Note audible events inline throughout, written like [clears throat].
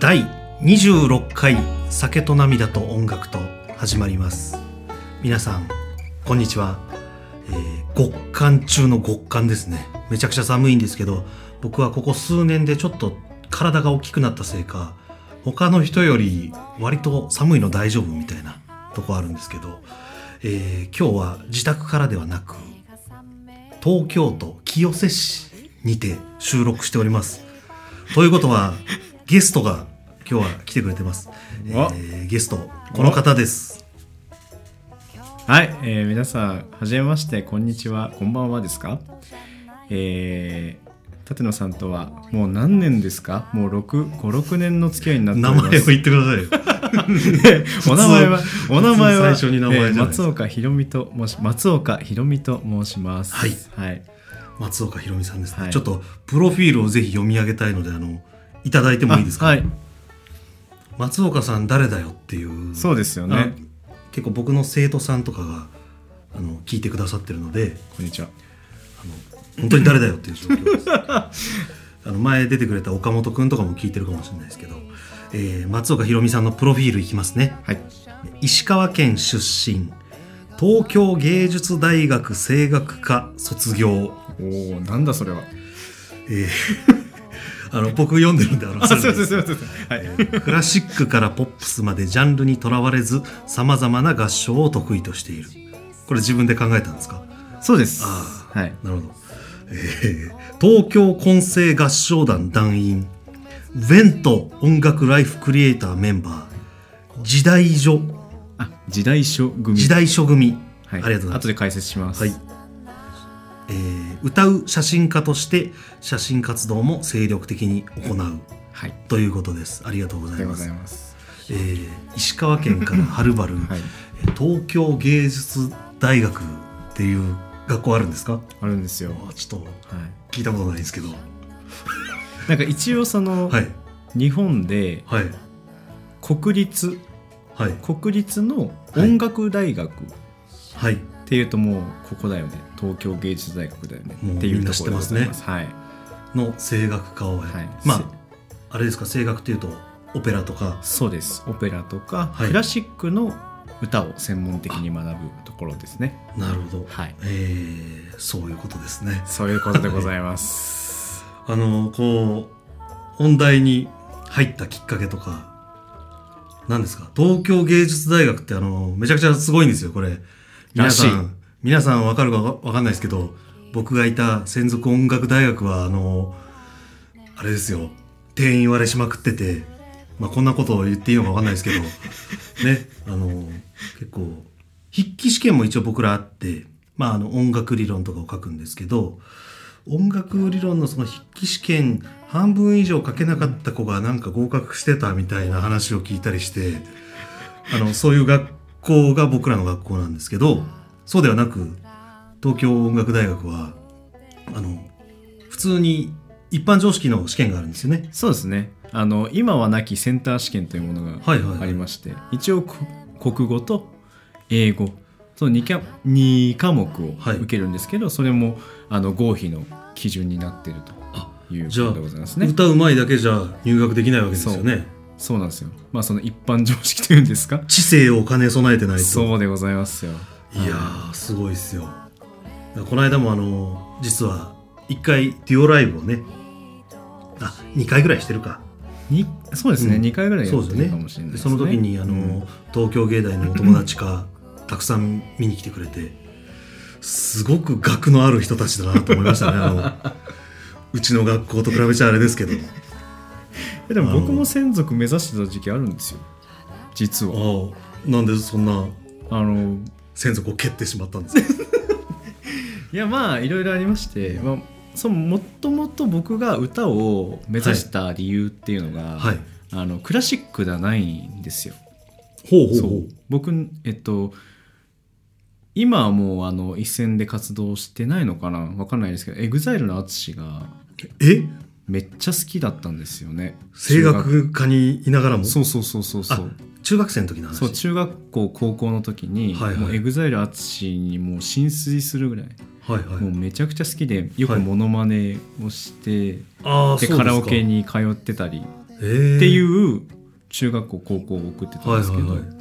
第26回酒と涙と音楽と始まります。皆さんこんにちは、えー極寒中の極寒ですね。めちゃくちゃ寒いんですけど僕はここ数年でちょっと体が大きくなったせいか他の人より割と寒いの大丈夫みたいなとこあるんですけど、えー今日は自宅からではなく東京都清瀬市にて収録しております。ということはゲストが今日は来てくれてます、えわーゲストこの方です。はい、えー皆さん、はじめまして、こんにちは、こんばんはですか？えー、立野さんとはもう何年ですか？もう6、5、6年の付き合いになってお名ります。前を言ってくださいよ。お名前は、お名前は、最初に名前じゃないえー松岡ひろみと申し、松岡ひろみと申します。はい。はい。松岡ひろみさんですね、はい。ちょっとプロフィールをぜひ読み上げたいのであのいただいてもいいですか、あはい。松岡さん誰だよっていうそうですよね。あ結構僕の生徒さんとかがあの聞いてくださってるのでこんにちは。本当に誰だよっていう状況ですあの前出てくれた岡本くんとかも聞いてるかもしれないですけど、えー松岡ひろみさんのプロフィールいきますねはい。石川県出身東京芸術大学声楽科卒業おおなんだそれは。えーあの僕読んでるんであのあ、それですいません。はい。クラシックからポップスまでジャンルにとらわれずさまざまな合唱を得意としているこれ自分で考えたんですか？そうです。あはい。なるほど、えー東京混声合唱団団員ベント音楽ライフクリエイターメンバー時代書あ、時代書組。時代書組、はい。ありがとうございます後で解説します。はい。えー歌う写真家として写真活動も精力的に行うはい。ということですありがとうございまありがとうございます。えー石川県からはるばる、[laughs] はい。東京芸術大学っていう学校あるんですか？あるんですよ。あちょっとはい。聞いたことないですけどなんか一応その、はい日本ではい国立はい国立の音楽大学っはいていうともうここだよね。東京芸術大学だよね。っていうところでます。はい。の声楽科をや、はい。まああれですか？声楽っていうとオペラとか？そうです。オペラとか、はい。クラシックの歌を専門的に学ぶところですね。なるほど、はい。えーそういうことですね。そういうことでございます。[laughs] あのこう本題に入ったきっかけとか何ですか？東京芸術大学ってあのめちゃくちゃすごいんですよこれ皆さん皆さんわかるかわわかんないですけど僕がいた専属音楽大学はあのあれですよ。定員割れしまくっててまあこんなことを言っていいのかわかんないですけど [laughs] ねあの結構筆記試験も一応僕らあってまああの音楽理論とかを書くんですけど音楽理論のその筆記試験半分以上書けなかった子がなんか合格してたみたいな話を聞いたりしてあのそういう学校が僕らの学校なんですけどそうではなく東京音楽大学はあの普通に一般常識の試験があるんですよね。そうですねあの今はなきセンター試験というものがはいはいはいありまして、一応こ国語と英語その 2, 科2科目をはい受けるんですけど、それもあの合否の基準になっているあというこじゃあとでございますね。歌うまいだけじゃ入学できないわけですよね。そうなんですよ。まあその一般常識というんですか？知性を兼ね備えてないと。そうでございますよ。いやーすごいっすよこの間もあの実は1回デュオライブをねあ2回ぐらいしてるかにそうですね、うん2回ぐらいやそうですよねってるかもしれないですそね。の時にあの、うん東京芸大のお友達がたくさん見に来てくれてすごく学のある人たちだなと思いましたねあのうちの学校と比べちゃあれですけどえでも僕も専属目指してた時期あるんですよ。実は。ああ。なんでそんなあの専属を蹴ってしまったんですか？[laughs] いやまあいろいろありまして、まあ、そのもともと僕が歌を目指した理由っていうのが、はい。あのクラシックではないんですよ。ほうほうほそう。僕えっと今はもうあの一線で活動してないのかな？わかんないですけど EXILE の淳がえ？めっちゃ好きだったんですよね。声楽科にいながらも？そうそうそうそうそう。中学生の時の話？そう中学校高校の時に、はいはい。もう EXILE 淳にもう浸水するぐらい。はいはい。もうめちゃくちゃ好きでよくはいモノマネをして、ああでカラオケに通ってたり。えっていうう中学校高校を送ってたんはいですけど、はいはい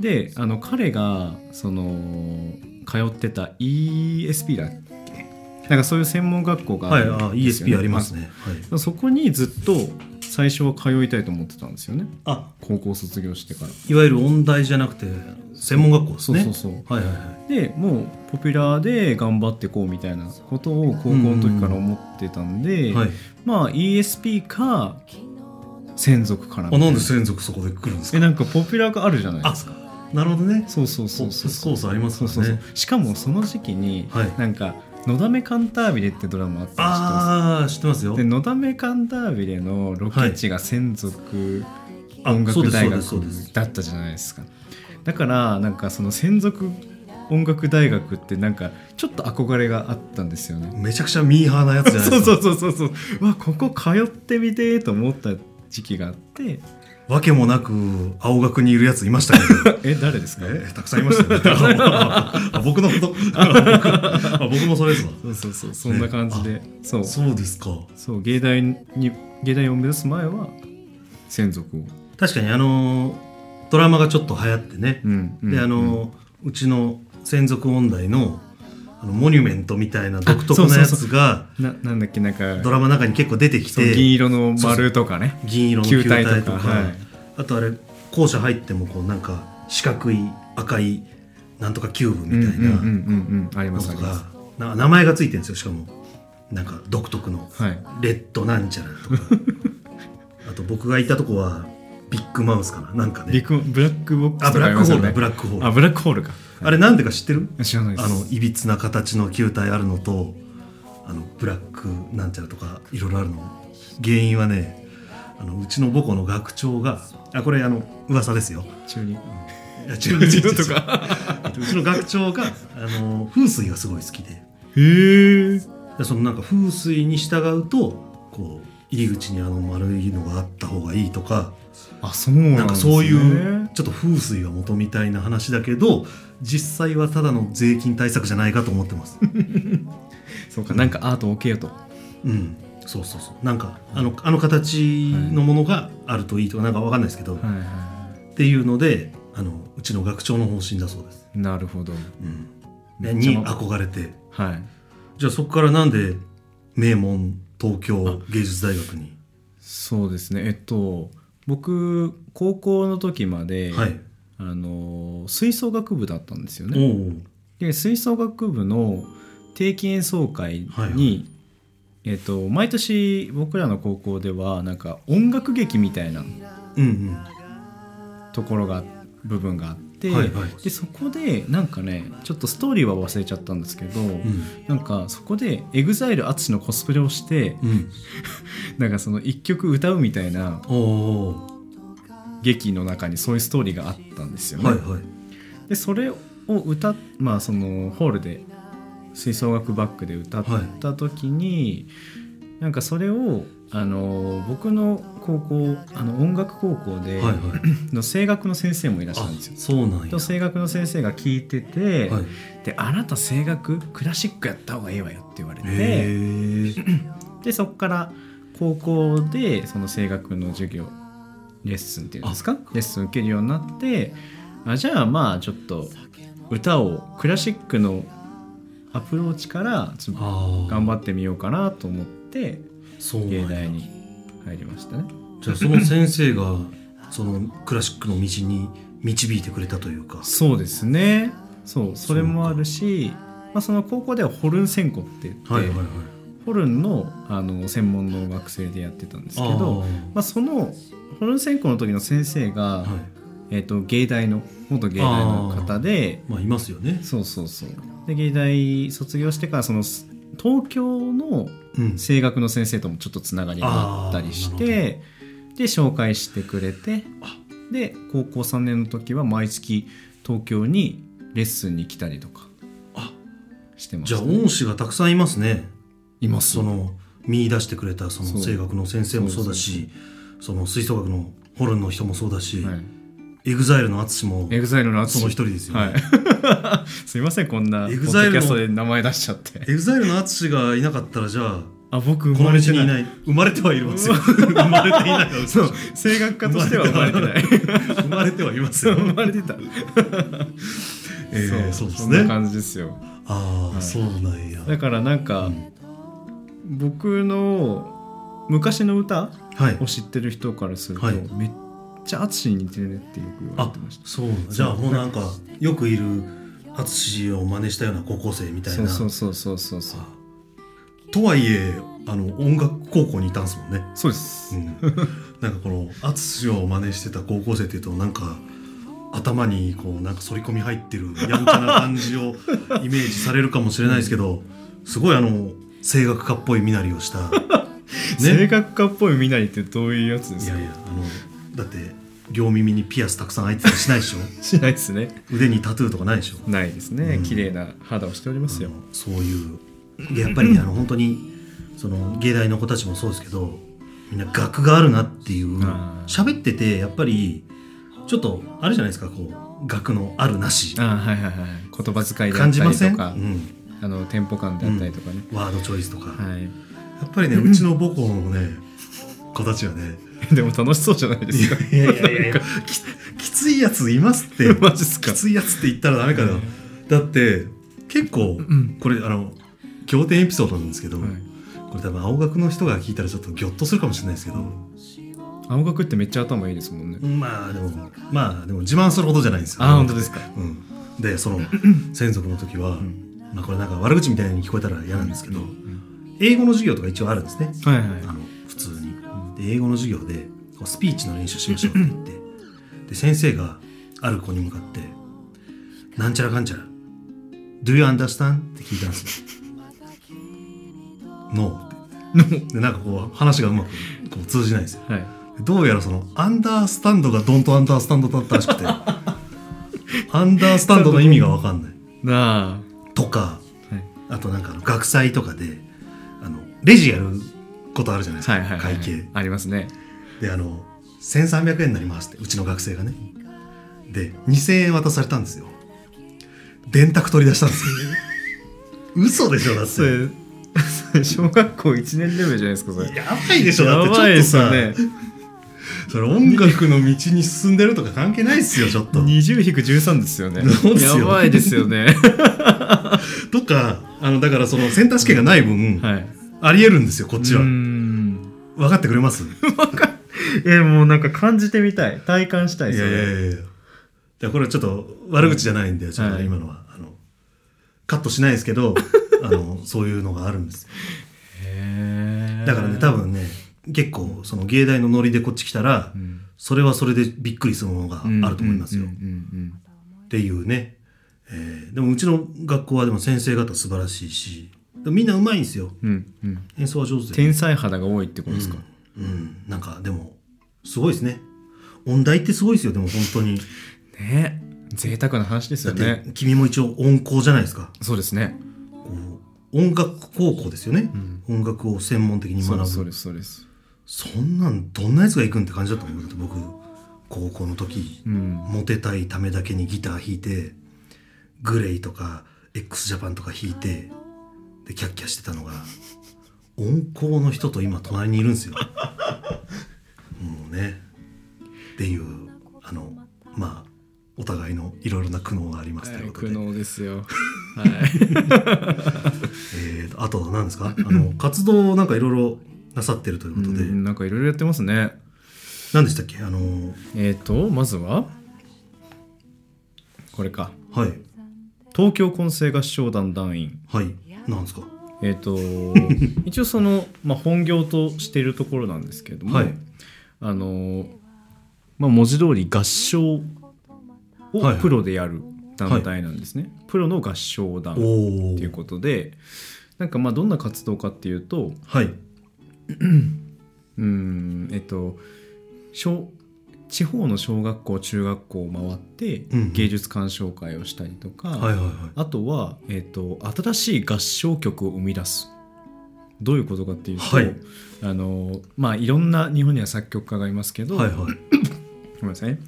であの彼がその通ってた ESP だっけなんかそういう専門学校がはいあるんですよね。ESP ありますね。はい。そこにずっと最初は通いたいと思ってたんですよね。あ。高校卒業してから。いわゆる音大じゃなくて専門学校ですね。そうそうそう。はいはいはい。でもうポピュラーで頑張ってこうみたいなことを高校の時から思ってたんで、はい。まあ ESP か専属かなな。んで専属そこで来るんですか？えなんかポピュラーがあるじゃないですか。なるほどね。そうそうそうそうそう。そうねそう。しかもその時期に、はい。なんか「のだめカンタービレ」ってドラマあったの知ってます？ああ知ってますよ。でのだめカンタービレのロケ地が専属あ音楽大学だったじゃないですか。だからなんかその専属音楽大学ってなんかちょっと憧れがあったんですよね。めちゃくちゃミーハーなやつじゃないですか。[laughs] そうそうそうそうそう。うわここ通ってみてーと思った時期があってわけもなく青学にいるやついましたけど。[laughs] え誰ですか？えたくさんいましたよね。[laughs] あ僕のこと。[laughs] あ僕もそれですわ。そうそうそう。そんな感じで、そう。そうですか。そう芸大に芸大を目指す前は専属を、確かにあのドラマがちょっと流行ってね、うんうんであの、うちの専属音大のあのモニュメントみたいな独特なやつがななんだっけなんかドラマの中に結構出てきて。銀色の丸とかね。銀色の球球体体とか。はい。あとあれ校舎入ってもこうなんか四角い赤いなんとかキューブみたいなうんうんうんうんうんあります名前がついてるんですよ。しかもなんか独特の。はい。レッドなんちゃらとか。[laughs] あと僕がいたとこはビッグマウスかな？なんかね。ビッグブラックボックスあブラックホールブラックホール。あブラックホールか。あれなんでか知ってる？知らないです。あのいびつな形の球体あるのとあのブラックなんちゃらとかいろいろあるの。原因はねあのうちの母校の学長があこれあの噂ですよ。中にいや [laughs] 違う違う違う。とか。[laughs] うちの学長があの風水がすごい好きで。へえでそのなんか風水に従うとこう入り口にあの丸いのがあった方がいいとかあそうなんね。なんかそういうちょっと風水が元みたいな話だけど実際はただの税金対策じゃないかと思ってます。[laughs] そうかなんかアート置けよと。うん、そうそうそう。なんかあのあの形のものがあるといいとかなんかわかんないですけど、はいはっていうのであのうちの学長の方針だそうです。いなるほど。うん、に憧れて。はい。じゃあそこからなんで名門東京芸術大学に。そうですね。えっと僕高校の時まで、はい。あの吹奏楽部だったんですよおね。おで吹奏楽部の定期演奏会に、はいはい。えっと毎年僕らの高校ではなんか音楽劇みたいなうんうん。ところが部分があって、はいはいでそこでなんかねちょっとストーリーは忘れちゃったんですけど、うん。なんかそこで EXILE 淳のコスプレをしてうん。[laughs] なんかその一曲歌うみたいな劇の中にそういうストーリーがあったんですよね。はいはい。でそれを歌っまあそのホールで吹奏楽バックで歌った時に、なんかそれをあの僕の高校あの音楽高校で、はいはい。[clears throat] の声楽の先生もいらっしゃあるんですよ。そうなんや。と声楽の先生が聞いてて、はい。であなた声楽クラシックやった方がいいわよって言われて [clears throat] でそこから高校でその声楽の授業レッスンっていうんですか？レッスン受けるようになってあじゃあまあちょっと歌をクラシックのアプローチからちょっとああ頑張ってみようかなと思って芸大に入りましたね。じゃあその先生がそのクラシックの道に導いてくれたというか。そうですね。そうそれもあるしまあ、その高校ではホルン専攻って言って、はいはいはい。ホルンのあの専門の学生でやってたんですけどあまあ、そのホルン専攻の時の先生が、ーはい。えー、と芸大の元芸大の方でまあいますよね。そうそうそう。で芸大卒業してからそのす東京のうん。声楽の先生ともちょっとつながりがあったりしあーてで紹介してくれてで高校3年の時は毎月東京にレッスンに来たりとかあ。してまじゃあ恩師がたくさんいますね。いますその見出してくれたその声楽の先生もそうだしその吹奏楽のホルンの人もそうだし、はい、エグザイルの淳もエグザイルのその一人ですよね、はい。[laughs] すいませんこんなポッド EXILE のキャストで名前出しちゃって。エグザイルの淳がいなかったらじゃああ僕生まれてない。ない。生まれてはいるんですよ生まれていないそう。声楽家としては生まれてない。生まれてはいますよ。[laughs] 生まれてた。[laughs] えーそうですそんなね感じですよ。ああ、はい。そうなんや。だからなんか、僕の昔の歌はい。を知ってる人からすると、はい。めっちゃ淳に似てるねってよく言われあてました。そう。じゃあもうなんかよくいる淳を真似したような高校生みたいそうなそうそうそうそう。そうとはいえあの音楽高校にいたんですもんね、そうです、うん、なんかこの淳を真似してた高校生っていうとなんか頭にこうなんか反り込み入ってるやんちゃな感じを [laughs] イメージされるかもしれないですけどすごいあの声楽家っぽい身なりをした、声 [laughs] ね、楽家っぽい身なりってどういうやつですか？いやいやあのだって両耳にピアスたくさん開いてたりしないでしょ？[laughs] しないですね。腕にタトゥーとかないでしょ？ないですね、うん。綺麗な肌をしておりますよ、そういうでやっぱりあの本当にその芸大の子たちもそうですけどみんな学があるなっていう喋っててやっぱりちょっとあるじゃないですかこう学のあるなし。あはいはいはい。言葉遣いであ感ったじません、りとか、うん、あのテンポ感であったりとかね、ワードチョイスとか、はい。やっぱりねうちの母校のね子たちはね。[laughs] でも楽しそうじゃないでいすか。やいやいやいや。ききついやついますって。[laughs] マジっすか。きついやつって言ったらダメかな、だって結構ん。これあの仰天エピソードなんですけど、はい。これ多分青学の人が聞いたらちょっとギョッとするかもしれないですけど、青学ってめっちゃ頭いいですもんね、まあでもまあでも自慢するほどじゃないんですよ。あ本当ですか。うん、でその [laughs] 専属の時は、まあこれなんか悪口みたいに聞こえたら嫌なんですけど、英語の授業とか一応あるんですね、はいはい。あの普通に。で英語の授業でこうスピーチの練習しましょうって言ってで先生がある子に向かって「なんちゃらかんちゃら Do you understand?」って聞いたんですよ。ノーってでなんかこう話がうまくこう通じないんですよ。はい。どうやらそのアンダースタンドがドンとアンダースタンドだったらしくて。[laughs] アンダースタンドの意味が分かんない。なとかあはい。あとなんかあの学祭とかであのレジやることあるじゃないですか、はいはいはい、会計。ありますね。であの1300円になりますってうちの学生がね。で2000円渡されたんですよ。電卓取り出したんですよ。[laughs] 嘘でしょだって [laughs] 小学校1年レベルじゃないですかそれ。やばいでしょだって。ちょっとさ、ね。それ音楽の道に進んでるとか関係ないっすよちょっと。[laughs] 20-13ですよね。そうですよやばいですよね。[laughs] とかあのだからそのセンター試験がない分、はい。ありえるんですよこっちは。分かってくれます？えもうなんか感じてみたい。体感したいいですよねやいやいや。いやでこれはちょっと悪口じゃないんで、ちょっと今のは、あのカットしないですけどあのそういうのがあるんですだからね多分ね結構その芸大のノリでこっち来たら、ん。それはそれでびっくりするものがあると思いますよ、うんうんっていうね、えーでもうちの学校はでも先生方素晴らしいしみんなうまいんですよ。うんうん。うん演奏は上手で、天才肌が多いってことですか、うん、なんかでもすごいですね。音大ってすごいですよでも本当に。[laughs] ね。贅沢な話ですよね。君も一応音高じゃないですか。そうですね音楽高校ですよね、音楽を専門的に学ぶ。そうですそうですそんなんどんなやつが行くんって感じだと思うだって僕。高校の時、うん。モテたいためだけにギター弾いてグレイとか x ジャパンとか弾いてでキャッキャしてたのが音高の人と今隣にいるんですよ。[laughs] もうね。っていうあのまあお互いのいろいろな苦悩がありますということで、苦悩ですよ。[laughs] はい。えーとあとは何ですか？[laughs] あの活動をなんかいろいろなさってるということで、うんなんかいろいろやってますね。何でしたっけ？あのえっ、とまずはこれか。はい。東京混声合唱団団員。はい。なんですか？えっ、と [laughs] 一応その、まあ、本業としているところなんですけれども、はい。あのまあ、文字通り合唱をはいはい。プロでやる団体なんですね、プロの合唱団ということでなんかまあどんな活動かっていうとはい。うんえっと小地方の小学校中学校を回ってうん芸術鑑賞会をしたりとか、はいはいはい。あとは、えっと新しい合唱曲を生み出す。どういうことかっていうと、はい。あのまあいろんな日本には作曲家がいますけど、はいはい。[coughs] ごめんなさい。ね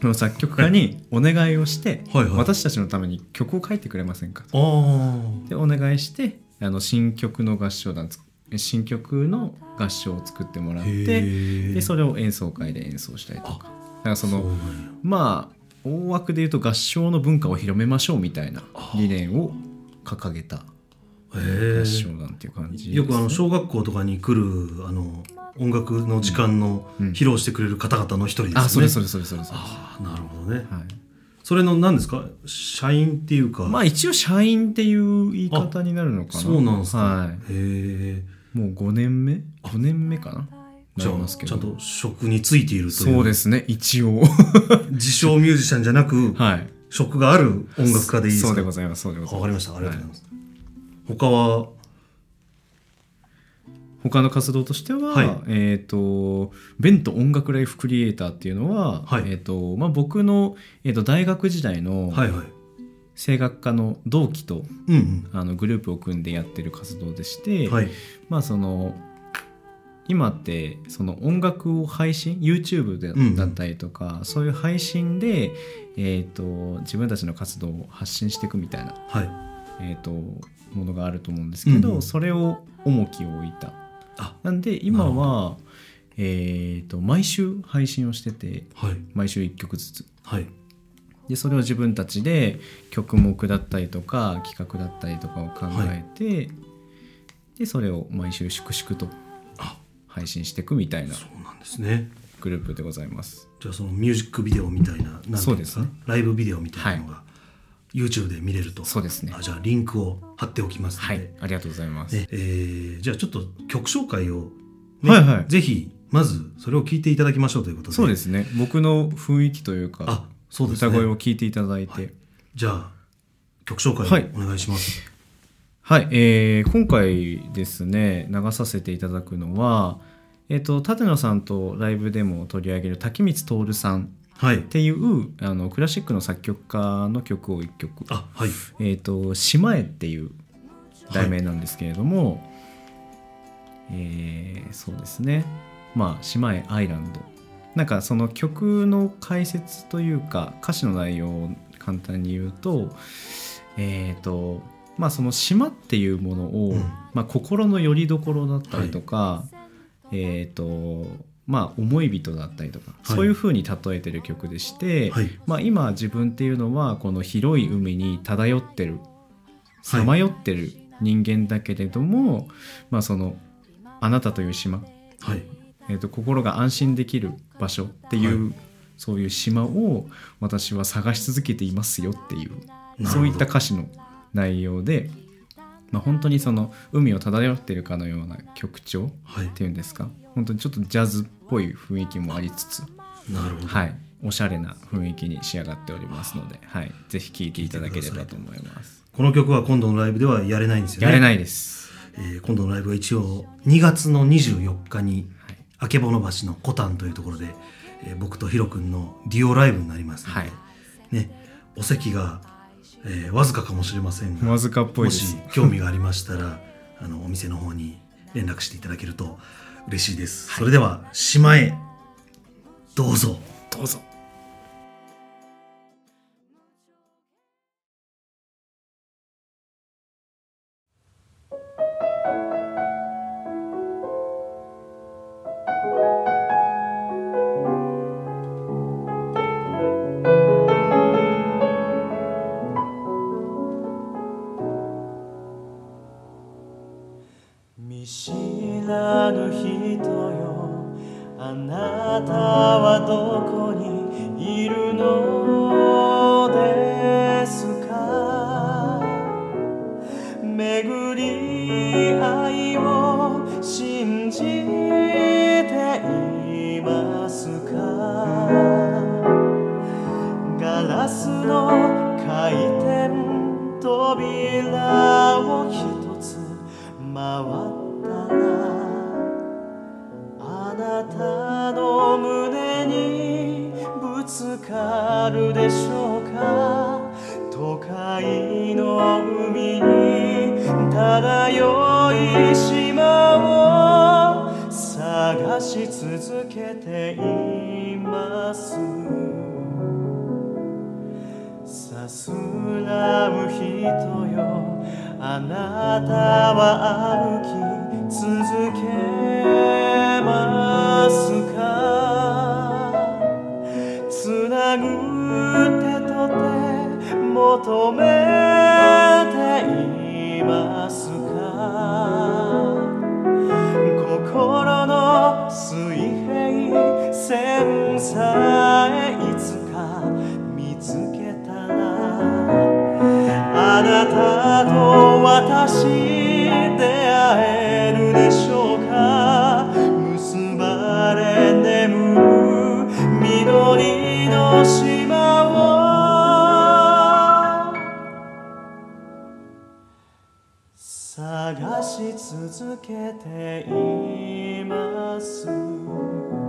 その作曲家にお願いをして、はいはい。私たちのために曲を書いてくれませんかと。ああでお願いしてあの新曲の合唱団つ、新曲の合唱を作ってもらっへてー。でそれを演奏会で演奏したりとか。だからそのまあ大枠で言うと合唱の文化を広めましょうみたいな理念を掲げたへ合唱ー団っていう感じね、よくあの小学校とかに来るあの音楽の時間のうん。披露してくれる方々の一人ですよね。あそれそれそれそれそれあなるほどね。はいそれの何ですか？社員っていうか。まあ一応社員っていう言い方になるのかなそうなんですか。はへえ。い、もう5年目？5年目かな？じゃあなりますけどちゃんと職についているという。そうですね一応 [laughs] 自称ミュージシャンじゃなく、はい職がある音楽家でいいですか？そうでございますそうでございますわかりました。ありがとうございます。他は？他の活動としては、はいえっ、とベント音楽ライフクリエイターっていうのは、はいえっ、とまあ僕のえっ、と大学時代のはいはい。声楽科の同期とうんあのグループを組んでやってる活動でして、うん。はい。まあその今ってその音楽を配信 YouTube でうんうんだったりとか、そういう配信で、えー、と自分たちの活動を発信していくみたいな、はい。えー、とものがあると思うんですけど、うんうんそれを重きを置いたあなんで今は、えー、と毎週配信をしててはい。毎週1曲ずつはい。でそれを自分たちで曲目だったりとか企画だったりとかを考えて、でそれを毎週粛々とあ配信していくみたいなそうなんですね。グループでございます。じゃあそのミュージックビデオみたいな、なんですねライブビデオみたいなのが、YouTube で見れると。そうですね。あじゃあリンクを貼っておきますので。はい、ありがとうございます。ねえーじゃあちょっと曲紹介を、ねはいはい。ぜひまずそれを聞いていただきましょうということで。そうですね。僕の雰囲気というか、あそうですね。歌声を聞いていただいて、はい。じゃあ曲紹介はい。をお願いします。はい、えー今回ですね流させていただくのは、えっと舘野さんとライブでも取り上げる滝光徹さんはいっていうあのクラシックの作曲家の曲を1曲。あはい「えー、と島へ」っていう題名なんですけれども、えーそうですね。まあ「島へアイランド」なんかその曲の解説というか歌詞の内容を簡単に言うとえっ、とまあその島っていうものを、うん。まあ、心の拠り所だったりとか、えっ、とまあ思い人だったりとか、はい。そういうふうに例えてる曲でして、はい。まあ、今自分っていうのはこの広い海に漂ってるさまよってる人間だけれども、まあそのあなたという島、はい。えー、と心が安心できる場所っていう、はそういう島を私は探し続けていますよっていうそういった歌詞の内容で、まあ、本当にその海を漂ってるかのような曲調はい。っていうんですか本当にちょっとジャズっぽい雰囲気もありつつなるほど、はい、おしゃれな雰囲気に仕上がっておりますので、はい、ぜひ聴いていただければと思います。この曲は今度のライブではやれないんですよね。い、やれないです。えー今度のライブは一応2月の24日にはい、あけぼの橋のコタンというところで、えー僕とヒロ君のデュオライブになりますので、はい。ね、お席が、えーわずかかもしれませんがわずかっぽいです。もし興味がありましたらあのお店の方に連絡していただけると嬉しいです、それでは島へどうぞ。どうぞ。信あなたは歩き続けますか？つなぐ手と手求めの島を探し続けています。